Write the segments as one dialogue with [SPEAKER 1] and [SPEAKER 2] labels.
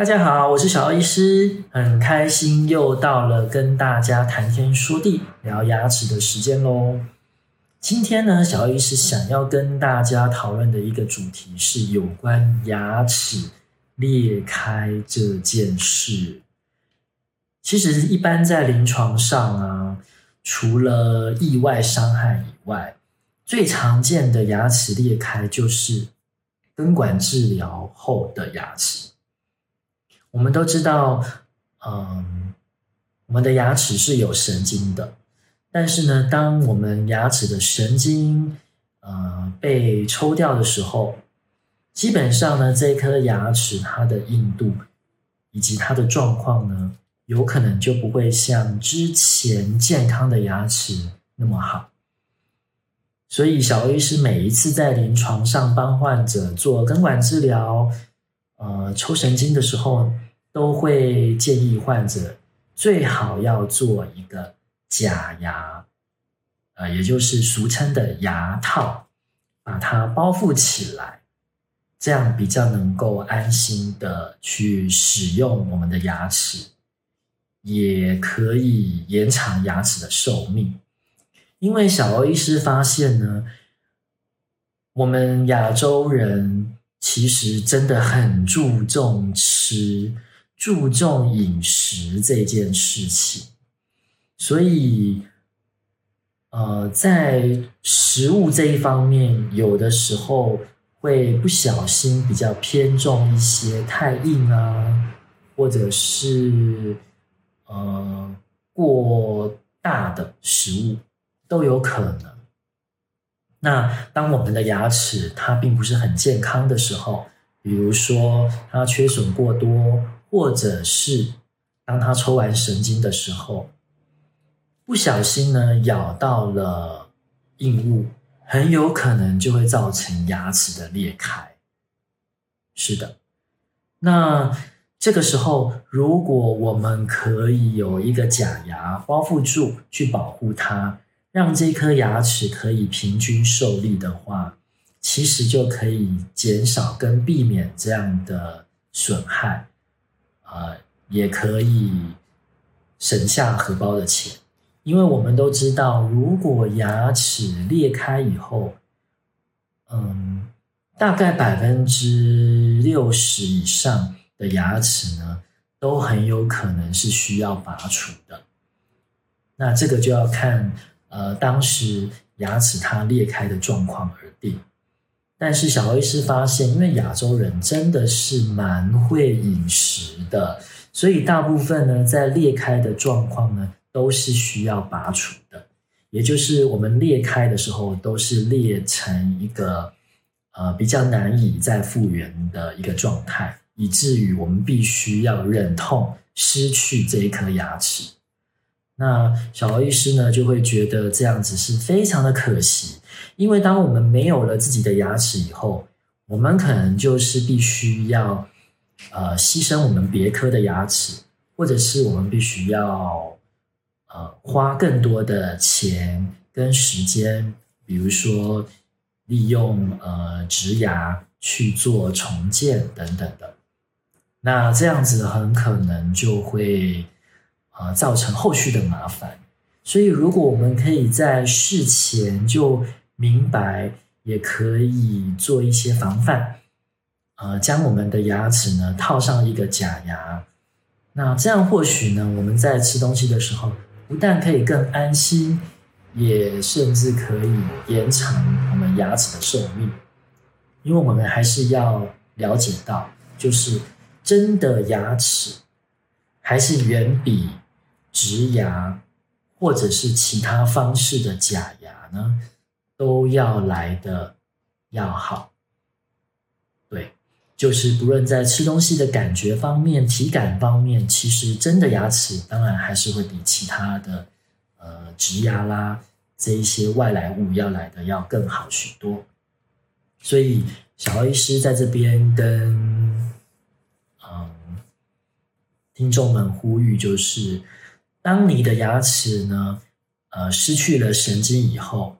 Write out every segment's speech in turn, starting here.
[SPEAKER 1] 大家好，我是小欧医师，很开心又到了跟大家谈天说地聊牙齿的时间喽。今天呢，小欧医师想要跟大家讨论的一个主题是有关牙齿裂开这件事。其实，一般在临床上啊，除了意外伤害以外，最常见的牙齿裂开就是根管治疗后的牙齿。我们都知道，嗯，我们的牙齿是有神经的，但是呢，当我们牙齿的神经，呃，被抽掉的时候，基本上呢，这颗牙齿它的硬度以及它的状况呢，有可能就不会像之前健康的牙齿那么好。所以，小欧医师每一次在临床上帮患者做根管治疗。呃，抽神经的时候，都会建议患者最好要做一个假牙，呃，也就是俗称的牙套，把它包覆起来，这样比较能够安心的去使用我们的牙齿，也可以延长牙齿的寿命。因为小欧医师发现呢，我们亚洲人。其实真的很注重吃，注重饮食这件事情，所以，呃，在食物这一方面，有的时候会不小心比较偏重一些太硬啊，或者是呃过大的食物都有可能。那当我们的牙齿它并不是很健康的时候，比如说它缺损过多，或者是当它抽完神经的时候，不小心呢咬到了硬物，很有可能就会造成牙齿的裂开。是的，那这个时候如果我们可以有一个假牙包覆住，去保护它。让这颗牙齿可以平均受力的话，其实就可以减少跟避免这样的损害，呃，也可以省下荷包的钱。因为我们都知道，如果牙齿裂开以后，嗯，大概百分之六十以上的牙齿呢，都很有可能是需要拔除的。那这个就要看。呃，当时牙齿它裂开的状况而定，但是小医师发现，因为亚洲人真的是蛮会饮食的，所以大部分呢，在裂开的状况呢，都是需要拔除的，也就是我们裂开的时候，都是裂成一个呃比较难以再复原的一个状态，以至于我们必须要忍痛失去这一颗牙齿。那小欧医师呢，就会觉得这样子是非常的可惜，因为当我们没有了自己的牙齿以后，我们可能就是必须要呃牺牲我们别颗的牙齿，或者是我们必须要呃花更多的钱跟时间，比如说利用呃植牙去做重建等等的，那这样子很可能就会。啊，造成后续的麻烦。所以，如果我们可以在事前就明白，也可以做一些防范，呃，将我们的牙齿呢套上一个假牙，那这样或许呢，我们在吃东西的时候，不但可以更安心，也甚至可以延长我们牙齿的寿命。因为我们还是要了解到，就是真的牙齿还是远比。植牙或者是其他方式的假牙呢，都要来的要好。对，就是不论在吃东西的感觉方面、体感方面，其实真的牙齿当然还是会比其他的呃植牙啦这一些外来物要来的要更好许多。所以小欧医师在这边跟嗯听众们呼吁，就是。当你的牙齿呢，呃，失去了神经以后，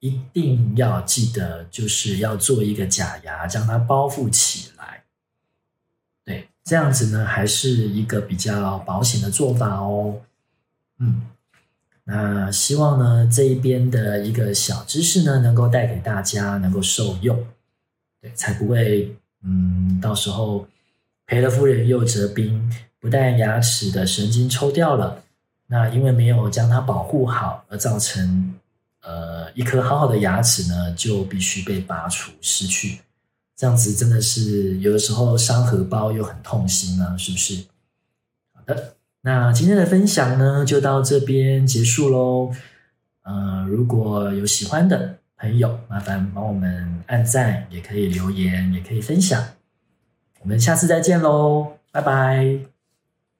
[SPEAKER 1] 一定要记得，就是要做一个假牙，将它包覆起来。对，这样子呢，还是一个比较保险的做法哦。嗯，那希望呢，这一边的一个小知识呢，能够带给大家能够受用，对，才不会嗯，到时候赔了夫人又折兵，不但牙齿的神经抽掉了，那因为没有将它保护好，而造成呃一颗好好的牙齿呢，就必须被拔除失去。这样子真的是有的时候伤荷包又很痛心呢，是不是？好的，那今天的分享呢就到这边结束喽。呃，如果有喜欢的朋友，麻烦帮我们按赞，也可以留言，也可以分享。我们下次再见喽，拜拜。